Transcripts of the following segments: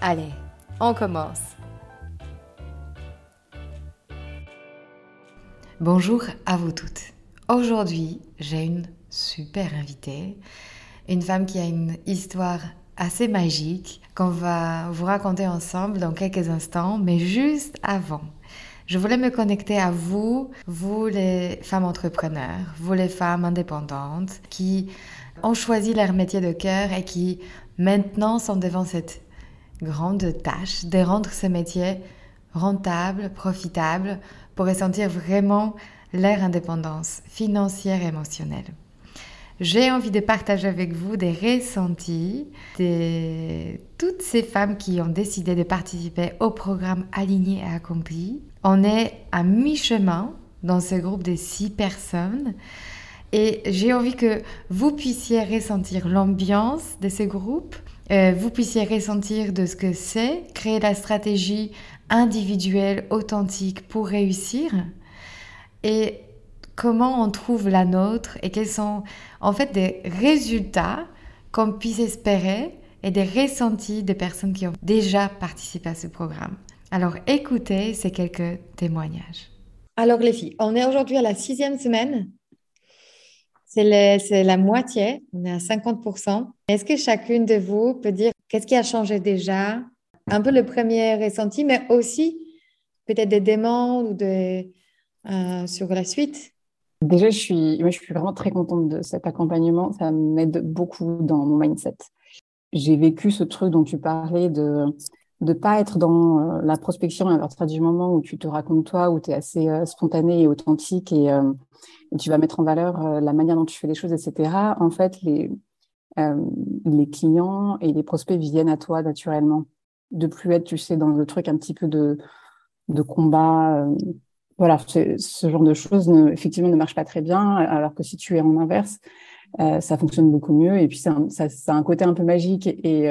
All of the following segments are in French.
Allez, on commence. Bonjour à vous toutes. Aujourd'hui, j'ai une super invitée, une femme qui a une histoire assez magique qu'on va vous raconter ensemble dans quelques instants, mais juste avant. Je voulais me connecter à vous, vous les femmes entrepreneurs, vous les femmes indépendantes qui ont choisi leur métier de cœur et qui maintenant sont devant cette grande tâche de rendre ce métier rentable, profitable, pour ressentir vraiment leur indépendance financière et émotionnelle. J'ai envie de partager avec vous des ressentis de toutes ces femmes qui ont décidé de participer au programme Aligné et Accompli. On est à mi-chemin dans ce groupe de six personnes et j'ai envie que vous puissiez ressentir l'ambiance de ce groupe, euh, vous puissiez ressentir de ce que c'est, créer la stratégie individuelle, authentique pour réussir et comment on trouve la nôtre et quels sont en fait des résultats qu'on puisse espérer et des ressentis des personnes qui ont déjà participé à ce programme. Alors écoutez ces quelques témoignages. Alors les filles, on est aujourd'hui à la sixième semaine c'est la moitié, on est à 50%. Est-ce que chacune de vous peut dire qu'est-ce qui a changé déjà? Un peu le premier ressenti, mais aussi peut-être des demandes ou des, euh, sur la suite Déjà, je suis, moi, je suis vraiment très contente de cet accompagnement. Ça m'aide beaucoup dans mon mindset. J'ai vécu ce truc dont tu parlais de ne pas être dans euh, la prospection à partir du moment où tu te racontes toi, où tu es assez euh, spontané et authentique et, tu vas mettre en valeur euh, la manière dont tu fais les choses, etc. En fait, les, euh, les clients et les prospects viennent à toi naturellement. De plus être, tu sais, dans le truc un petit peu de, de combat. Euh, voilà, ce genre de choses, ne, effectivement, ne marche pas très bien, alors que si tu es en inverse, ça fonctionne beaucoup mieux. Et puis, ça, ça, a un côté un peu magique et,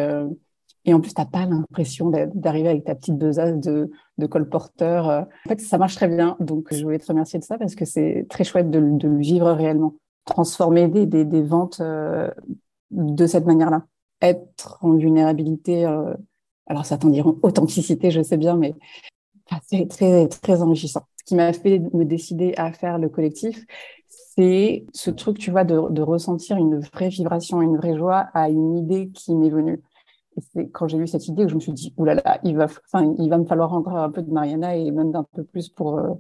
et en plus, tu n'as pas l'impression d'arriver avec ta petite besace de, colporteur. En fait, ça marche très bien. Donc, je voulais te remercier de ça parce que c'est très chouette de, le vivre réellement. Transformer des, ventes euh, de cette manière-là. Être en vulnérabilité, euh, alors certains diront authenticité, je sais bien, mais c'est très, enrichissant. Ce qui m'a fait me décider à faire le collectif, c'est ce truc, tu vois, de ressentir une vraie vibration, une vraie joie à une idée qui m'est venue c'est quand j'ai eu cette idée que je me suis dit, oulala, il, va, il va me falloir encore un peu de Mariana et même un peu plus pour, euh,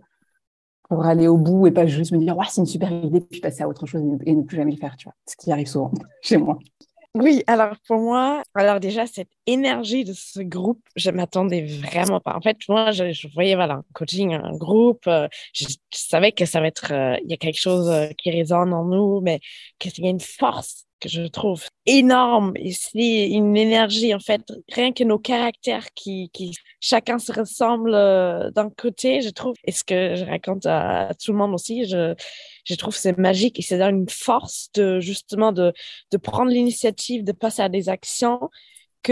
pour aller au bout et pas juste me dire, c'est une super idée, puis passer à autre chose et ne, plus jamais le faire, tu vois. Ce qui arrive souvent chez moi. Oui, alors pour moi, alors déjà, cette énergie de ce groupe, je m'attendais vraiment pas. En fait, moi, je, voyais, voilà, un coaching, un groupe, euh, je, savais que ça va être, euh, il y a quelque chose qui résonne en nous, mais qu'il y a une force que je trouve énorme ici, une énergie en fait, rien que nos caractères qui, qui chacun se ressemble euh, d'un côté, je trouve, et ce que je raconte à, tout le monde aussi, je, je trouve c'est magique et c'est une force de justement de, de prendre l'initiative, de passer à des actions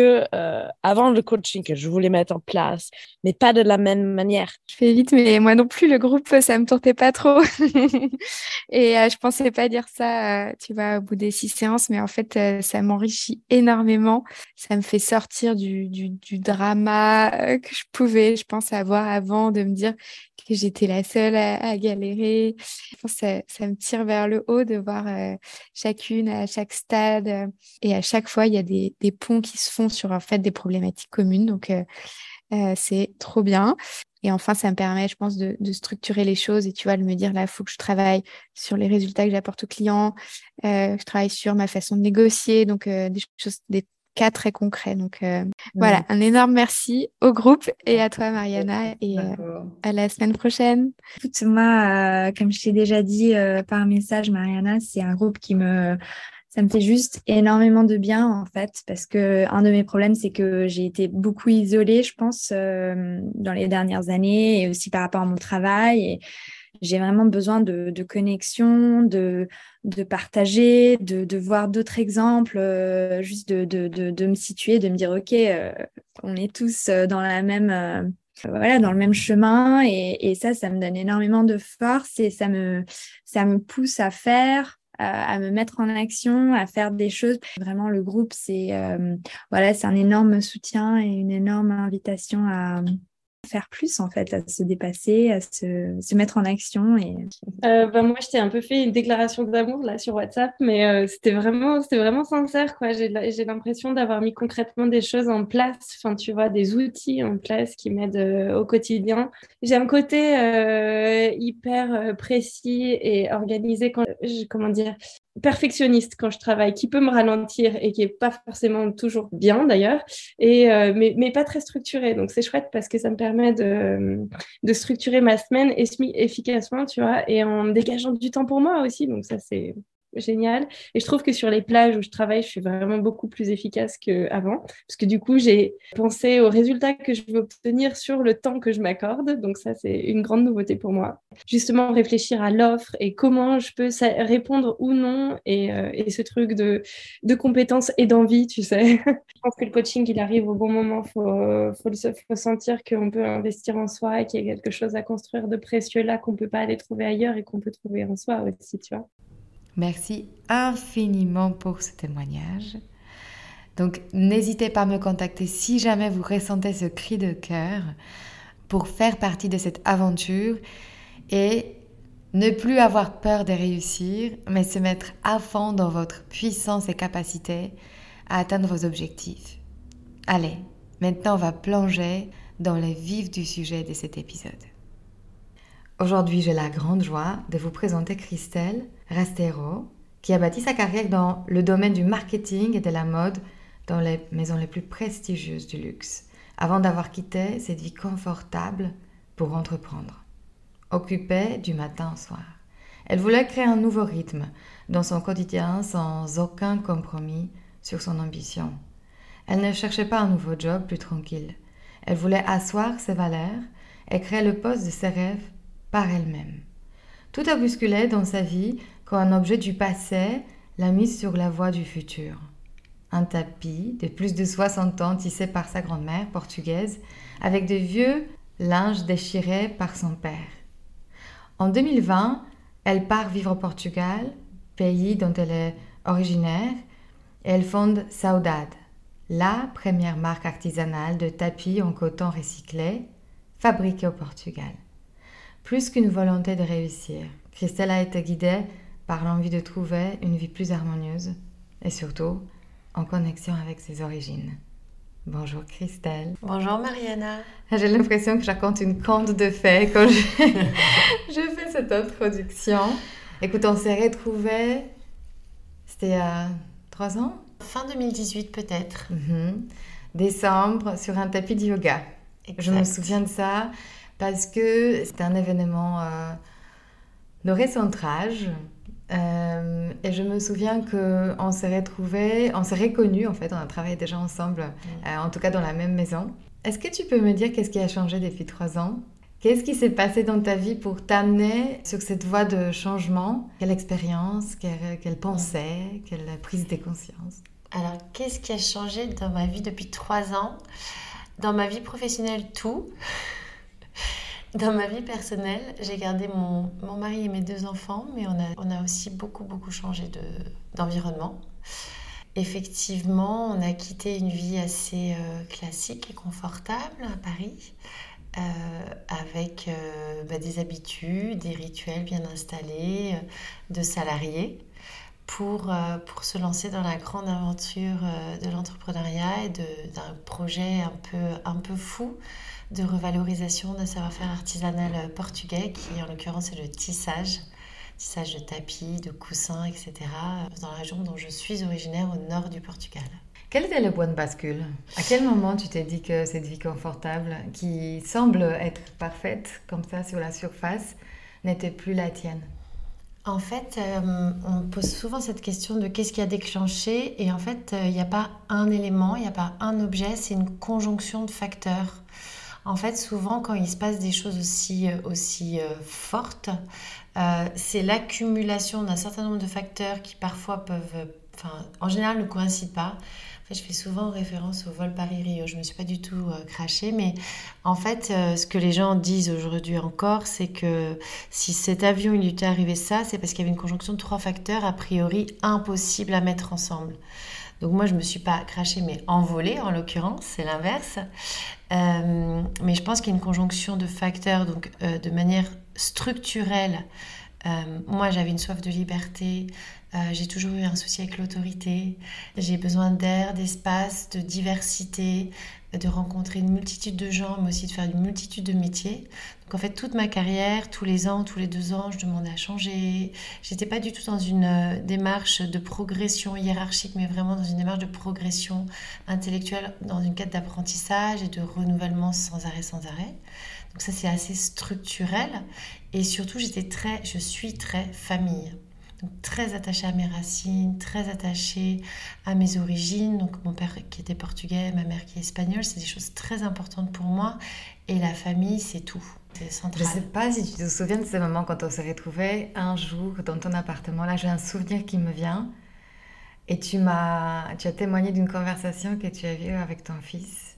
euh, avant le coaching que je voulais mettre en place, mais pas de la même manière. Je fais vite, mais moi non plus, le groupe, ça me tentait pas trop. et euh, je pensais pas dire ça, euh, tu vois, au bout des six séances, mais en fait, ça m'enrichit énormément. Ça me fait sortir du, du, drama que je pouvais, je pense, avoir avant de me dire que j'étais la seule à, galérer. Ça, me tire vers le haut de voir chacune à chaque stade. et à chaque fois, il y a des ponts qui se font sur en fait des problématiques communes. Donc, c'est trop bien. Et enfin, ça me permet, je pense, de, structurer les choses et tu vois, de me dire là, il faut que je travaille sur les résultats que j'apporte aux clients, euh, je travaille sur ma façon de négocier, donc euh, des choses, des cas très concrets. Donc euh, voilà, un énorme merci au groupe et à toi, Mariana, et à la semaine prochaine. Écoute, moi, comme je t'ai déjà dit par message, Mariana, c'est un groupe qui me ça me fait juste énormément de bien en fait parce que un de mes problèmes c'est que j'ai été beaucoup isolée je pense euh, dans les dernières années et aussi par rapport à mon travail. Et j'ai vraiment besoin de, connexion, de, de partager, de, voir d'autres exemples, euh, juste de, de, me situer, de me dire ok, euh, on est tous dans la même voilà dans le même chemin. Et, et, ça ça me donne énormément de force et ça me ça me pousse à faire à me mettre en action, à faire des choses. Vraiment, le groupe, c'est euh, voilà, c'est un énorme soutien et une énorme invitation à, faire plus en fait, à se dépasser, à se, se mettre en action. Et... Euh, bah, moi, je t'ai un peu fait une déclaration d'amour là sur WhatsApp, mais euh, c'était vraiment, vraiment sincère quoi. J'ai, j'ai l'impression d'avoir mis concrètement des choses en place, enfin tu vois, des outils en place qui m'aident euh, au quotidien. J'ai un côté euh, hyper précis et organisé quand, comment dire, perfectionniste quand je travaille, qui peut me ralentir et qui est pas forcément toujours bien d'ailleurs, et euh, mais, mais, pas très structuré. Donc c'est chouette parce que ça me permet de, de structurer ma semaine efficacement, tu vois, et en dégageant du temps pour moi aussi. Donc ça c'est génial. Et je trouve que sur les plages où je travaille, je suis vraiment beaucoup plus efficace qu'avant. Parce que du coup, j'ai pensé aux résultats que je veux obtenir sur le temps que je m'accorde. Donc ça, c'est une grande nouveauté pour moi. Justement, réfléchir à l'offre et comment je peux répondre ou non. Et, euh, et ce truc de, de compétences et d'envie, tu sais. je pense que le coaching, il arrive au bon moment. Il faut, faut, faut sentir qu'on peut investir en soi et qu'il y a quelque chose à construire de précieux là qu'on ne peut pas aller trouver ailleurs et qu'on peut trouver en soi aussi, tu vois. Merci infiniment pour ce témoignage. Donc n'hésitez pas à me contacter si jamais vous ressentez ce cri de cœur pour faire partie de cette aventure et ne plus avoir peur de réussir, mais se mettre à fond dans votre puissance et capacité à atteindre vos objectifs. Allez, maintenant on va plonger dans le vif du sujet de cet épisode. Aujourd'hui, j'ai la grande joie de vous présenter Christelle Rastero, qui a bâti sa carrière dans le domaine du marketing et de la mode dans les maisons les plus prestigieuses du luxe, avant d'avoir quitté cette vie confortable pour entreprendre. Occupée du matin au soir. Elle voulait créer un nouveau rythme dans son quotidien sans aucun compromis sur son ambition. Elle ne cherchait pas un nouveau job plus tranquille. Elle voulait asseoir ses valeurs et créer le poste de ses rêves par elle-même. Tout a bousculé dans sa vie quand un objet du passé l'a mise sur la voie du futur. Un tapis de plus de 60 ans tissé par sa grand-mère portugaise avec de vieux linges déchirés par son père. En 2020, elle part vivre au Portugal, pays dont elle est originaire, et elle fonde Saudade, la première marque artisanale de tapis en coton recyclé fabriquée au Portugal. Plus qu'une volonté de réussir, Christelle a été guidée par l'envie de trouver une vie plus harmonieuse et surtout en connexion avec ses origines. Bonjour Christelle. Bonjour Mariana. J'ai l'impression que je raconte une conte de fées quand je, fais cette introduction. Écoute, on s'est retrouvés, c'était il y a trois ans? Fin 2018 peut-être. Mhm. Décembre, sur un tapis de yoga. Je me souviens de ça parce que c'était un événement euh, de recentrage. Euh, et je me souviens qu'on s'est retrouvés, on s'est reconnus en fait, on a travaillé déjà ensemble, euh, en tout cas dans la même maison. Est-ce que tu peux me dire qu'est-ce qui a changé depuis trois ans? Qu'est-ce qui s'est passé dans ta vie pour t'amener sur cette voie de changement? Quelle expérience, quelle, quelle, pensée, quelle prise de conscience? Alors, qu'est-ce qui a changé dans ma vie depuis trois ans? Dans ma vie professionnelle, tout. Dans ma vie personnelle, j'ai gardé mon, mon, mari et mes deux enfants, mais on a, on a aussi beaucoup, beaucoup changé d'environnement. Effectivement, on a quitté une vie assez euh, classique et confortable à Paris, euh, avec euh, bah, des habitudes, des rituels bien installés de salariés, pour, pour se lancer dans la grande aventure de l'entrepreneuriat et d'un projet un peu, un peu fou de revalorisation d'un savoir-faire artisanal portugais qui en l'occurrence est le tissage, tissage de tapis, de coussins, etc. dans la région dont je suis originaire au nord du Portugal. Quel était le point de bascule? À quel moment tu t'es dit que cette vie confortable, qui semble être parfaite comme ça sur la surface, n'était plus la tienne? En fait, euh, on pose souvent cette question de qu'est-ce qui a déclenché et en fait, euh, il n'y a pas un élément, il n'y a pas un objet, c'est une conjonction de facteurs. En fait, souvent, quand il se passe des choses aussi, euh, aussi fortes, c'est l'accumulation d'un certain nombre de facteurs qui parfois peuvent, enfin, en général, ne coïncident pas je fais souvent référence au vol Paris-Rio. Je ne me suis pas du tout euh, crachée, mais en fait, euh, ce que les gens disent aujourd'hui encore, c'est que si cet avion il lui était arrivé ça, c'est parce qu'il y avait une conjonction de trois facteurs a priori impossibles à mettre ensemble. Donc moi, je ne me suis pas crachée, mais envolée en l'occurrence, c'est l'inverse. Euh, mais je pense qu'il y a une conjonction de facteurs, donc de manière structurelle. moi, j'avais une soif de liberté, euh, j'ai toujours eu un souci avec l'autorité. J'ai besoin d'air, d'espace, de diversité, de rencontrer une multitude de gens, mais aussi de faire une multitude de métiers. Donc en fait, toute ma carrière, tous les ans, tous les deux ans, je demandais à changer. J'étais pas du tout dans une euh, démarche de progression hiérarchique, mais vraiment dans une démarche de progression intellectuelle, dans une quête d'apprentissage et de renouvellement sans arrêt, sans arrêt. Donc ça, c'est assez structurel. Et surtout, j'étais très, je suis très famille très attachée à mes racines, très attachée à mes origines. Donc mon père qui était portugais, ma mère qui est espagnole, c'est des choses très importantes pour moi. Et la famille, c'est tout. Je ne sais pas si tu te souviens de ce moment quand on s'est retrouvés un jour dans ton appartement. Là, j'ai un souvenir qui me vient. Et tu m'as, tu as témoigné d'une conversation que tu as eue avec ton fils,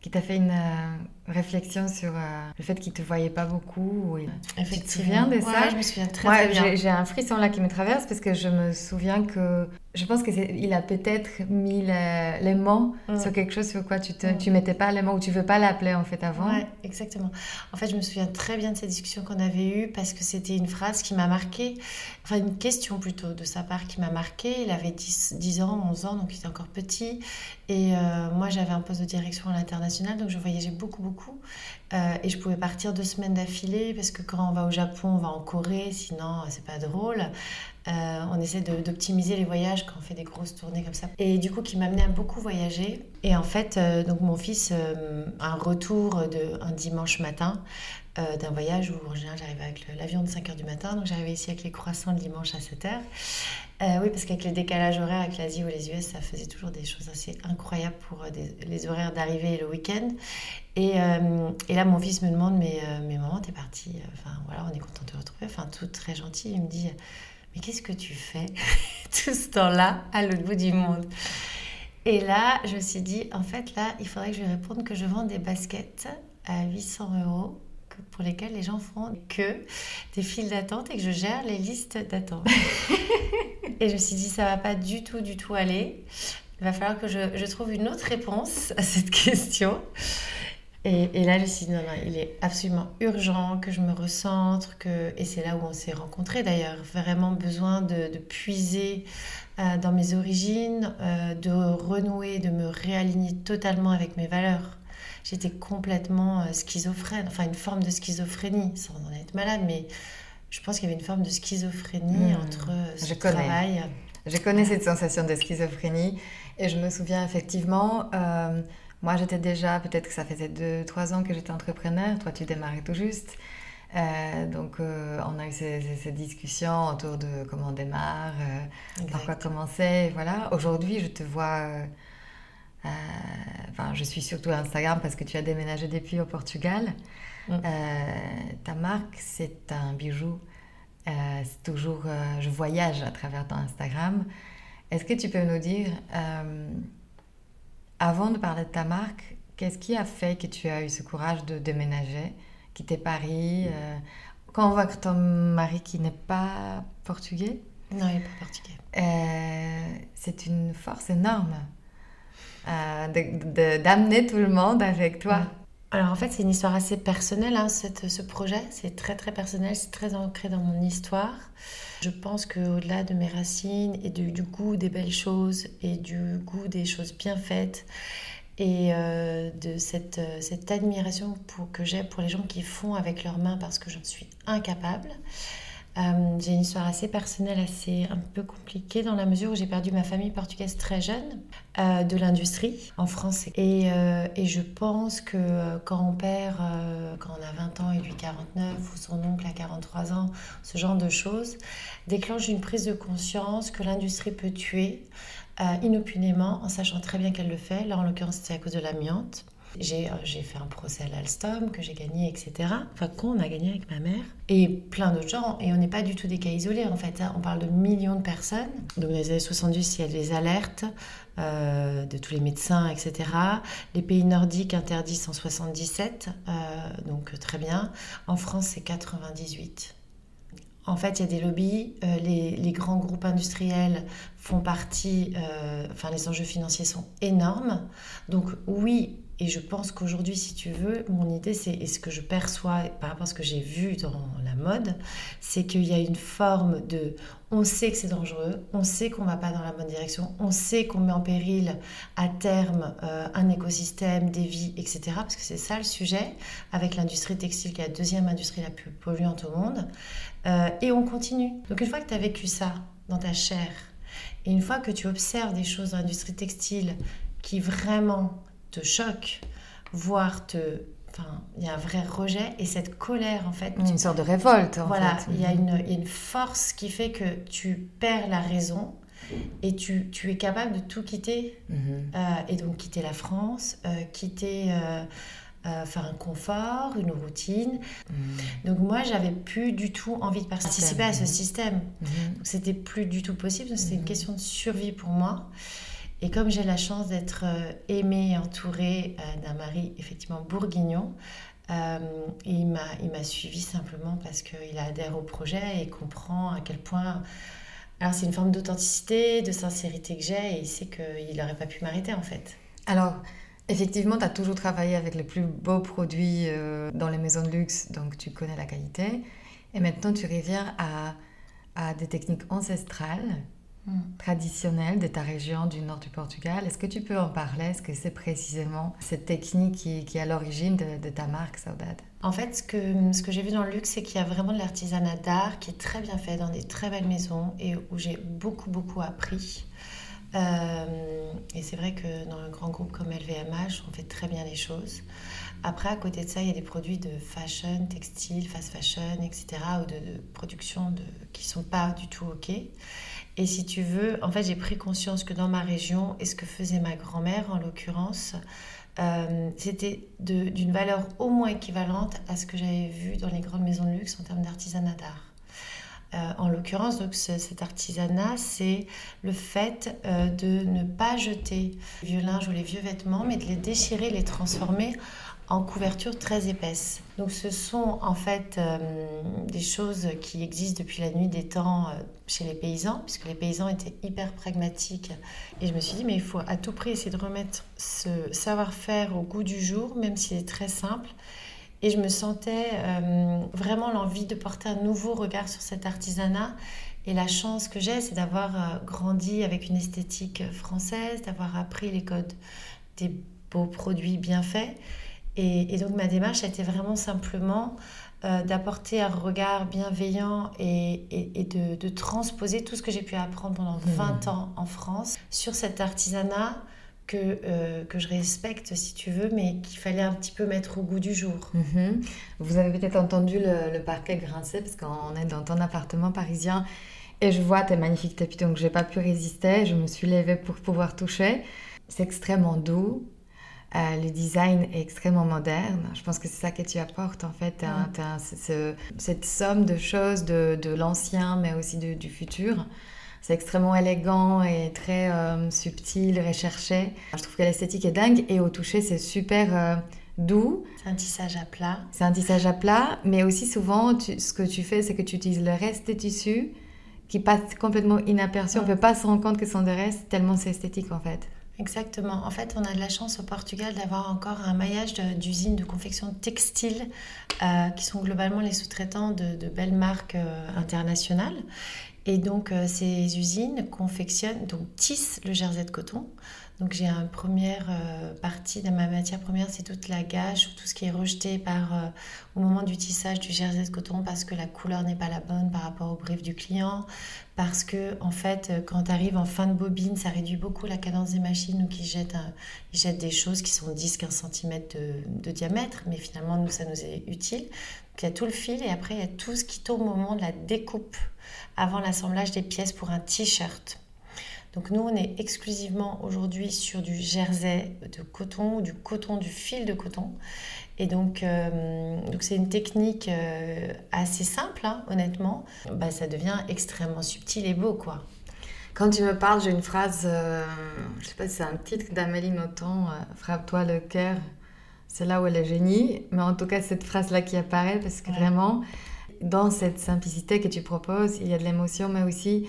qui t'a fait une euh, réflexion sur euh, le fait qu'il te voyait pas beaucoup. Tu te souviens de ça Je me souviens très, très bien. J'ai un frisson là qui me traverse parce que je me souviens que je pense qu'il a peut-être mis les, mots mm. sur quelque chose sur quoi tu ne mm. tu mettais pas les mots ou tu veux pas l'appeler en fait avant. Ouais, exactement. En fait, je me souviens très bien de cette discussion qu'on avait eue parce que c'était une phrase qui m'a marquée, enfin une question plutôt de sa part qui m'a marquée. Il avait 10, 10, ans, 11 ans, donc il était encore petit. Et euh, moi, j'avais un poste de direction à l'international, donc je voyageais beaucoup, beaucoup euh, et je pouvais partir deux semaines d'affilée parce que quand on va au Japon, on va en Corée, sinon c'est pas drôle. Euh, on essaie d'optimiser les voyages quand on fait des grosses tournées comme ça. Et du coup, qui m'amenait à beaucoup voyager. Et en fait, euh, donc mon fils, un retour de, un dimanche matin d'un voyage où en général j'arrivais avec l'avion de 5h du matin, donc j'arrivais ici avec les croissants le dimanche à 7h. oui, parce qu'avec les décalages horaires avec l'Asie ou les US, ça faisait toujours des choses assez incroyables pour les horaires d'arrivée et le week-end. Euh, et, là, mon fils me demande, mais, euh, mais maman, t'es partie, euh, enfin voilà, on est content de te retrouver, enfin tout très gentil. Il me dit, mais qu'est-ce que tu fais tout ce temps-là à l'autre bout du monde? Et là, je me suis dit, en fait, là, il faudrait que je lui réponde que je vends des baskets à 800 euros pour lesquels les gens font que des files d'attente et que je gère les listes d'attente. et je me suis dit, ça va pas du tout, du tout aller. Il va falloir que je, je trouve une autre réponse à cette question. Et, là, je me suis dit, non, non, il est absolument urgent que je me recentre, que... et c'est là où on s'est rencontrés d'ailleurs, vraiment besoin de, puiser euh, dans mes origines, euh, de renouer, de me réaligner totalement avec mes valeurs. J'étais complètement euh, schizophrène, enfin une forme de schizophrénie, sans en être malade, mais je pense qu'il y avait une forme de schizophrénie hmm. entre ce je travail. Je connais cette sensation de schizophrénie et je me souviens effectivement moi, j'étais déjà, peut-être que ça faisait 2-3 ans que j'étais entrepreneur. Toi, tu démarrais tout juste. Euh, donc, euh, on a eu ces, discussions autour de comment on démarre, euh, par quoi commencer. Voilà. Aujourd'hui, je te vois. Enfin, je suis surtout Instagram parce que tu as déménagé depuis au Portugal. Mm. ta marque, c'est un bijou. c'est toujours. je voyage à travers ton Instagram. Est-ce que tu peux nous dire avant de parler de ta marque, qu'est-ce qui a fait que tu as eu ce courage de déménager, quitter Paris euh, voit que ton mari qui n'est pas portugais Non, il n'est pas portugais. Euh, c'est une force énorme euh, d'amener tout le monde avec toi. Alors en fait, c'est une histoire assez personnelle, hein, cette- ce projet. C'est très très personnel, c'est très ancré dans mon histoire. Je pense qu'au-delà de mes racines et du, goût des belles choses et du goût des choses bien faites et euh, de cette, euh, cette admiration que j'ai pour les gens qui font avec leurs mains parce que j'en suis incapable. Euh, j'ai une histoire assez personnelle, assez un peu compliquée dans la mesure où j'ai perdu ma famille portugaise très jeune euh, de l'industrie en France. Et, euh, et je pense que quand on perd, quand on a 20 ans et lui 49, ou son oncle a 43 ans, ce genre de choses, déclenche une prise de conscience que l'industrie peut tuer inopinément en sachant très bien qu'elle le fait. Là, en l'occurrence, c'était à cause de l'amiante. J'ai euh, j'ai fait un procès à l'Alstom que j'ai gagné, etc. Enfin, qu'on a gagné avec ma mère. Et plein d'autres gens. Et on n'est pas du tout des cas isolés, en fait. hein. On parle de millions de personnes. Donc, dans les années 70, il y a des alertes euh, de tous les médecins, etc. Les pays nordiques interdisent en 77, euh, donc très bien. En France, c'est 98. En fait, il y a des lobbies, euh, les, grands groupes industriels font partie, enfin les enjeux financiers sont énormes. Donc oui, et je pense qu'aujourd'hui, si tu veux, mon idée, c'est, et ce que je perçois par rapport à ce que j'ai vu dans la mode, c'est qu'il y a une forme de, on sait que c'est dangereux, on sait qu'on va pas dans la bonne direction, on sait qu'on met en péril à terme euh, un écosystème, des vies, etc. Parce que c'est ça le sujet, avec l'industrie textile qui est la deuxième industrie la plus polluante au monde. Euh, et on continue. Donc une fois que tu as vécu ça dans ta chair, et une fois que tu observes des choses dans l'industrie textile qui vraiment te choquent, voire te... Enfin, il y a un vrai rejet et cette colère, en fait, Une sorte de révolte, en voilà, fait. il y, a une, il y a une force qui fait que tu perds la raison et tu, tu es capable de tout quitter. Mhm. Euh, et donc quitter la France, euh, quitter, euh, euh, faire un confort, une routine. Mhm. Donc moi, j'avais plus du tout envie de participer à ce Mhm. système. Mhm. C'était plus du tout possible. C'était une Mhm. question de survie pour moi. Et comme j'ai la chance d'être euh, aimée et entourée euh, d'un mari effectivement bourguignon, euh, il m'a suivi simplement parce qu'il adhère au projet et comprend à quel point. Alors c'est une forme d'authenticité, de sincérité que j'ai et il sait qu'il n'aurait pas pu m'arrêter en fait. Alors, effectivement, tu as toujours travaillé avec les plus beaux produits euh, dans les maisons de luxe, donc tu connais la qualité. Et maintenant, tu reviens à, à des techniques ancestrales, Traditionnelles de ta région du nord du Portugal. Est-ce que tu peux en parler? Est-ce que c'est précisément cette technique qui, est à l'origine de, ta marque Saudade? En fait, ce que, j'ai vu dans le luxe, c'est qu'il y a vraiment de l'artisanat d'art qui est très bien fait dans des très belles maisons et où j'ai beaucoup, beaucoup appris. Euh, et c'est vrai que dans un grand groupe comme LVMH, on fait très bien les choses. Après, à côté de ça, il y a des produits de fashion, textile, fast fashion, etc., ou de, de production qui sont pas du tout OK. Et si tu veux, en fait, j'ai pris conscience que dans ma région, et ce que faisait ma grand-mère en l'occurrence, euh, c'était d'une valeur au moins équivalente à ce que j'avais vu dans les grandes maisons de luxe en termes d'artisanat d'art. Euh, en l'occurrence, cet artisanat, c'est le fait euh, de ne pas jeter les vieux linges ou les vieux vêtements, mais de les déchirer, les transformer en couverture très épaisse. Donc ce sont en fait euh, des choses qui existent depuis la nuit des temps euh, chez les paysans, puisque les paysans étaient hyper pragmatiques. Et je me suis dit, mais il faut à tout prix essayer de remettre ce savoir-faire au goût du jour, même s'il est très simple. Et je me sentais euh, vraiment l'envie de porter un nouveau regard sur cet artisanat. Et la chance que j'ai, c'est d'avoir grandi avec une esthétique française, d'avoir appris les codes des beaux produits bien faits. Et, et donc ma démarche a été vraiment simplement euh, d'apporter un regard bienveillant et, et- et de, de transposer tout ce que j'ai pu apprendre pendant 20 ans en France sur cet artisanat que, euh, que je respecte si tu veux, mais qu'il fallait un petit peu mettre au goût du jour. Mhm. Vous avez peut-être entendu le, le parquet grincer parce qu'on est dans ton appartement parisien et je vois tes magnifiques tapis donc j'ai pas pu résister. Je me suis levée pour pouvoir toucher. C'est extrêmement doux. Euh, le design est extrêmement moderne. Je pense que c'est ça que tu apportes en fait. T'as ce- ce- cette somme de choses de, de l'ancien mais aussi de- du futur. C'est extrêmement élégant et très euh, subtil, recherché. Je trouve que l'esthétique est dingue et au toucher c'est super euh, doux. C'est un tissage à plat. C'est un tissage à plat, mais aussi souvent, tu- ce que tu fais, c'est que tu utilises le reste des tissus qui passent complètement inaperçus. On ne peut pas se rendre compte que ce sont des restes, tellement c'est esthétique en fait. Exactement. En fait, on a de la chance au Portugal d'avoir encore un maillage d'usines de, confection textile euh, qui sont globalement les sous-traitants de, belles marques euh, internationales. Et donc, euh, ces usines confectionnent, donc tissent le jersey de coton. Donc, j'ai une première euh, partie de ma matière première, c'est toute la gâche ou tout ce qui est rejeté par, euh, au moment du tissage du jersey de coton parce que la couleur n'est pas la bonne par rapport au brief du client. Parce que, en fait, quand tu arrives en fin de bobine, ça réduit beaucoup la cadence des machines ou qui jettent, ils jettent des choses qui sont 10-15 cm de, de diamètre. Mais finalement, nous, ça nous est utile. Donc, il y a tout le fil et après, il y a tout ce qui tombe au moment de la découpe avant l'assemblage des pièces pour un t-shirt. Donc nous, on est exclusivement aujourd'hui sur du jersey de coton ou du coton, du fil de coton. Et donc, euh, donc c'est une technique euh, assez simple, hein, honnêtement. Bah, ça devient extrêmement subtil et beau, quoi. Quand tu me parles, j'ai une phrase, euh, je sais pas si c'est un titre d'Amélie Nothomb, Frappe-toi le cœur, c'est là où elle est génie. Mais en tout cas, cette phrase-là qui apparaît, parce que vraiment, dans cette simplicité que tu proposes, il y a de l'émotion, mais aussi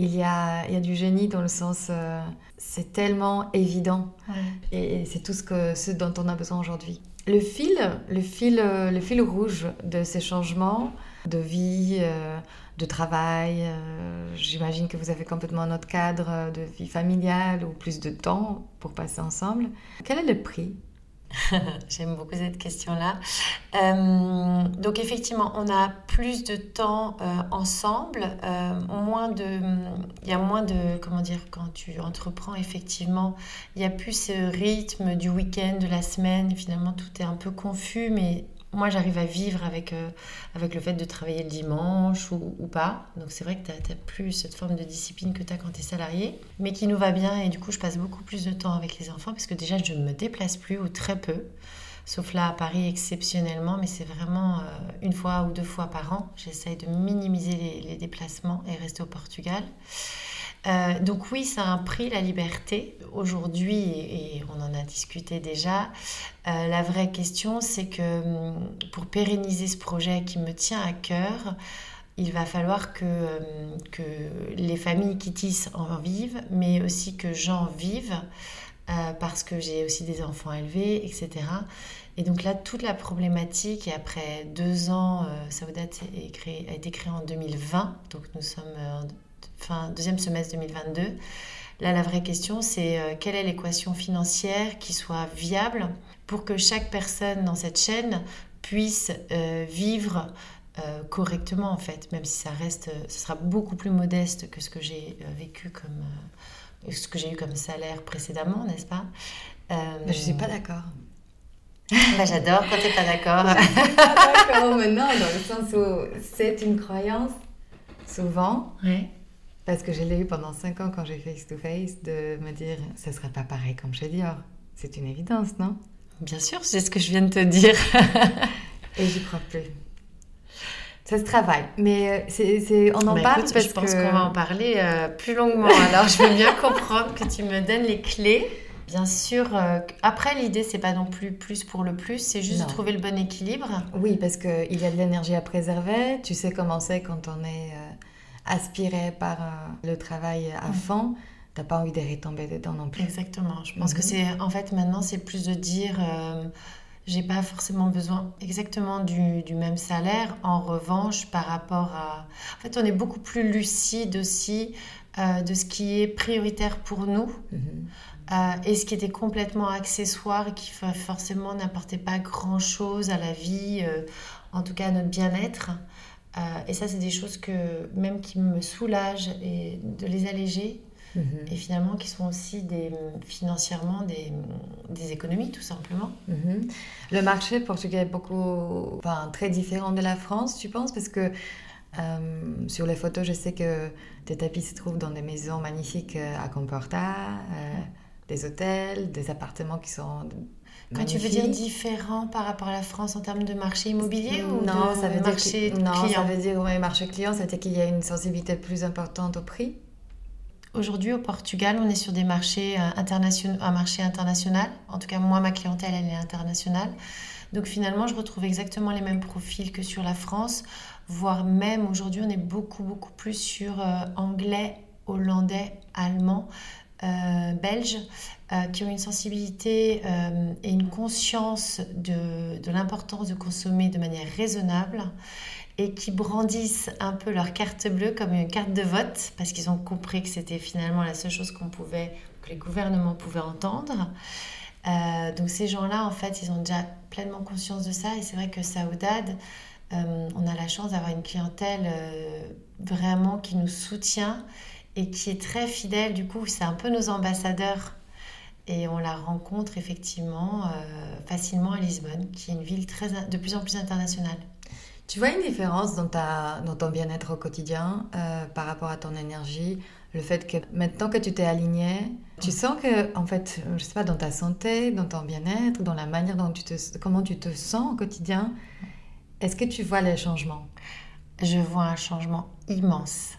il y a, il y a du génie dans le sens, euh, c'est tellement évident. Et, c'est tout ce, que, ce dont on a besoin aujourd'hui. Le fil, le fil, euh, le fil rouge de ces changements de vie, euh, de travail, j'imagine que vous avez complètement un autre cadre de vie familiale ou plus de temps pour passer ensemble. Quel est le prix J'aime beaucoup cette question-là. Euh, donc effectivement, on a plus de temps euh, ensemble, euh, moins de, il y a moins de, comment dire, quand tu entreprends effectivement, il y a plus ce rythme du week-end, de la semaine. Finalement, tout est un peu confus, mais moi, j'arrive à vivre avec, euh, avec le fait de travailler le dimanche ou, pas. Donc, c'est vrai que tu n'as plus cette forme de discipline que tu as quand tu es salarié, mais qui nous va bien. Et du coup, je passe beaucoup plus de temps avec les enfants parce que déjà, je ne me déplace plus ou très peu. Sauf là à Paris exceptionnellement, mais c'est vraiment euh, une fois ou deux fois par an. J'essaye de minimiser les, les déplacements et rester au Portugal. Euh, donc oui, ça a un prix, la liberté. Aujourd'hui, et, on en a discuté déjà, euh, la vraie question, c'est que hum, pour pérenniser ce projet qui me tient à cœur, il va falloir que, hum, que les familles qui tissent en vivent, mais aussi que j'en vive, euh, parce que j'ai aussi des enfants élevés, etc. Et donc là, toute la problématique, et après deux ans, Saoudat a été créé en 2020, donc nous sommes fin deuxième semestre 2022. Là, la vraie question, c'est euh, quelle est l'équation financière qui soit viable pour que chaque personne dans cette chaîne puisse euh, vivre euh, correctement, en fait, même si ça reste, ce sera beaucoup plus modeste que ce que j'ai vécu comme, ce que j'ai eu comme salaire précédemment, n'est-ce pas? Je ne suis pas d'accord. Bah, j'adore quand tu n'es pas d'accord. d'accord, mais non, dans le sens où c'est une croyance, souvent. Ouais parce que je l'ai eu pendant 5 ans quand j'ai face to face, de me dire, ce serait pas pareil comme chez Dior. C'est une évidence, non? Bien sûr, c'est ce que je viens de te dire. Et j'y crois plus. Ça se travaille, mais euh, c'est, on en bah, parle parce je pense qu'on va en parler euh, plus longuement. Alors, je veux bien comprendre que tu me donnes les clés. Bien sûr, euh, après l'idée c'est pas non plus plus pour le plus, c'est juste de trouver le bon équilibre. Oui, parce qu'il y a de l'énergie à préserver. Tu sais comment c'est quand on est aspiré par euh, le travail à fond, t'as pas envie de retomber dedans non plus. Exactement. Je pense que mhm. c'est en fait maintenant c'est plus de dire euh, j'ai pas forcément besoin exactement du, du, même salaire. En revanche, par rapport à, en fait, on est beaucoup plus lucide aussi euh, de ce qui est prioritaire pour nous. Mhm. et ce qui était complètement accessoire et qui forcément n'apportait pas grand chose à la vie, en tout cas à notre bien-être. Euh, et ça, c'est des choses que même qui me soulagent et de les alléger. Mhm. Et finalement, qui sont aussi des, financièrement des, des économies, tout simplement. Mhm. Le marché portugais est beaucoup, enfin, très différent de la France, tu penses? Parce que euh, sur les photos, je sais que tes tapis se trouvent dans des maisons magnifiques euh, à Comporta, des hôtels, des appartements qui sont quand tu veux dire différent par rapport à la France en termes de marché immobilier ou non, de ça veut marché dire non, ça veut dire marché client, dire qu'il y a une sensibilité plus importante au prix. Aujourd'hui, au Portugal, on est sur des marchés euh, internationaux, un marché international. En tout cas, moi, ma clientèle, elle est internationale. Donc finalement, je retrouve exactement les mêmes profils que sur la France, voire même aujourd'hui, on est beaucoup, beaucoup plus sur euh, anglais, hollandais, allemand. Belges qui ont une sensibilité et une conscience de, de l'importance de consommer de manière raisonnable et qui brandissent un peu leur carte bleue comme une carte de vote parce qu'ils ont compris que c'était finalement la seule chose qu'on pouvait, que les gouvernements pouvaient entendre. Euh, donc ces gens-là, en fait, ils ont déjà pleinement conscience de ça et c'est vrai que Saoudad, euh, on a la chance d'avoir une clientèle euh, vraiment qui nous soutient et qui est très fidèle. Du coup, c'est un peu nos ambassadeurs et on la rencontre effectivement facilement à Lisbonne, qui est une ville très, de plus en plus internationale. Tu vois une différence dans, ta, dans ton bien-être au quotidien euh, par rapport à ton énergie? Le fait que maintenant que tu t'es aligné, tu sens que, en fait, je sais pas, dans ta santé, dans ton bien-être, dans la manière dont tu te, comment tu te sens au quotidien, est-ce que tu vois les changements? Je vois un changement immense.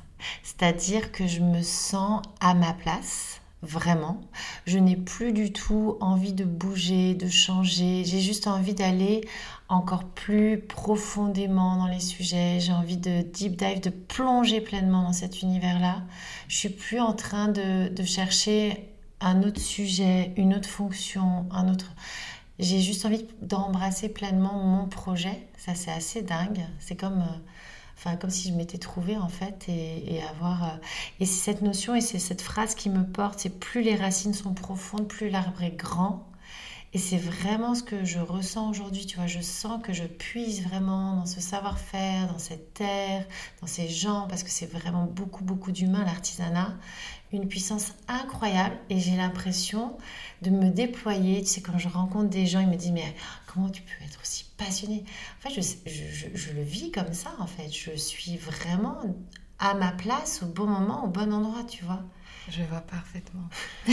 C'est-à-dire que je me sens à ma place vraiment. Je n'ai plus du tout envie de bouger, de changer. J'ai juste envie d'aller encore plus profondément dans les sujets. J'ai envie de deep dive, de plonger pleinement dans cet univers-là. Je suis plus en train de, chercher un autre sujet, une autre fonction, un autre. J'ai juste envie d'embrasser pleinement mon projet. Ça, c'est assez dingue. C'est comme. Euh, Comme si je m'étais trouvée en fait et, avoir. Euh, et c'est cette notion et c'est cette phrase qui me porte c'est plus les racines sont profondes, plus l'arbre est grand. Et c'est vraiment ce que je ressens aujourd'hui, tu vois. Je sens que je puise vraiment dans ce savoir-faire, dans cette terre, dans ces gens, parce que c'est vraiment beaucoup, beaucoup d'humains, l'artisanat. Une puissance incroyable. Et j'ai l'impression de me déployer. Tu sais, quand je rencontre des gens, ils me disent, mais comment tu peux être aussi passionné? En fait, je, je, je, le vis comme ça, en fait. Je suis vraiment à ma place, au bon moment, au bon endroit, tu vois. Je vois parfaitement.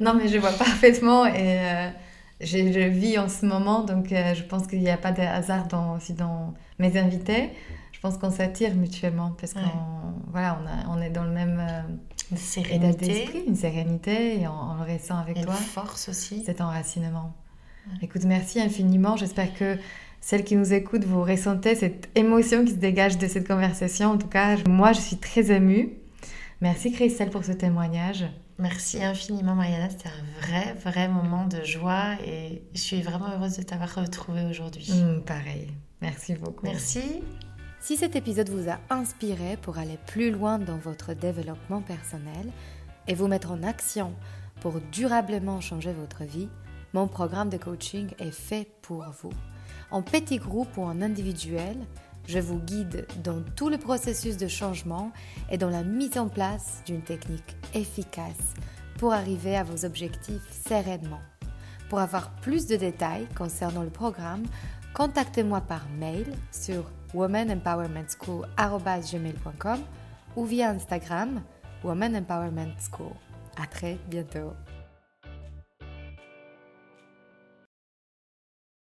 non, mais je vois parfaitement et euh, je, je, vis en ce moment, donc euh, je pense qu'il n'y a pas de hasard dans, aussi dans mes invités. Je pense qu'on s'attire mutuellement parce qu'on voilà, on, on, est dans le même euh, une sérénité, une sérénité et on, le ressent avec et toi. Une force aussi. Cet enracinement. Écoute, merci infiniment. J'espère que celles qui nous écoutent, vous ressentez cette émotion qui se dégage de cette conversation. En tout cas, moi, je suis très émue. Merci Christelle pour ce témoignage. Merci infiniment Mariana, c'était un vrai, vrai moment de joie et je suis vraiment heureuse de t'avoir retrouvée aujourd'hui. Mmh, pareil, merci beaucoup. Merci. Si cet épisode vous a inspiré pour aller plus loin dans votre développement personnel et vous mettre en action pour durablement changer votre vie, mon programme de coaching est fait pour vous. En petit groupe ou en individuel, je vous guide dans tout le processus de changement et dans la mise en place d'une technique efficace pour arriver à vos objectifs sereinement. Pour avoir plus de détails concernant le programme, contactez-moi par mail sur womanempowermentschool.com ou via Instagram Woman Empowerment School. À très bientôt.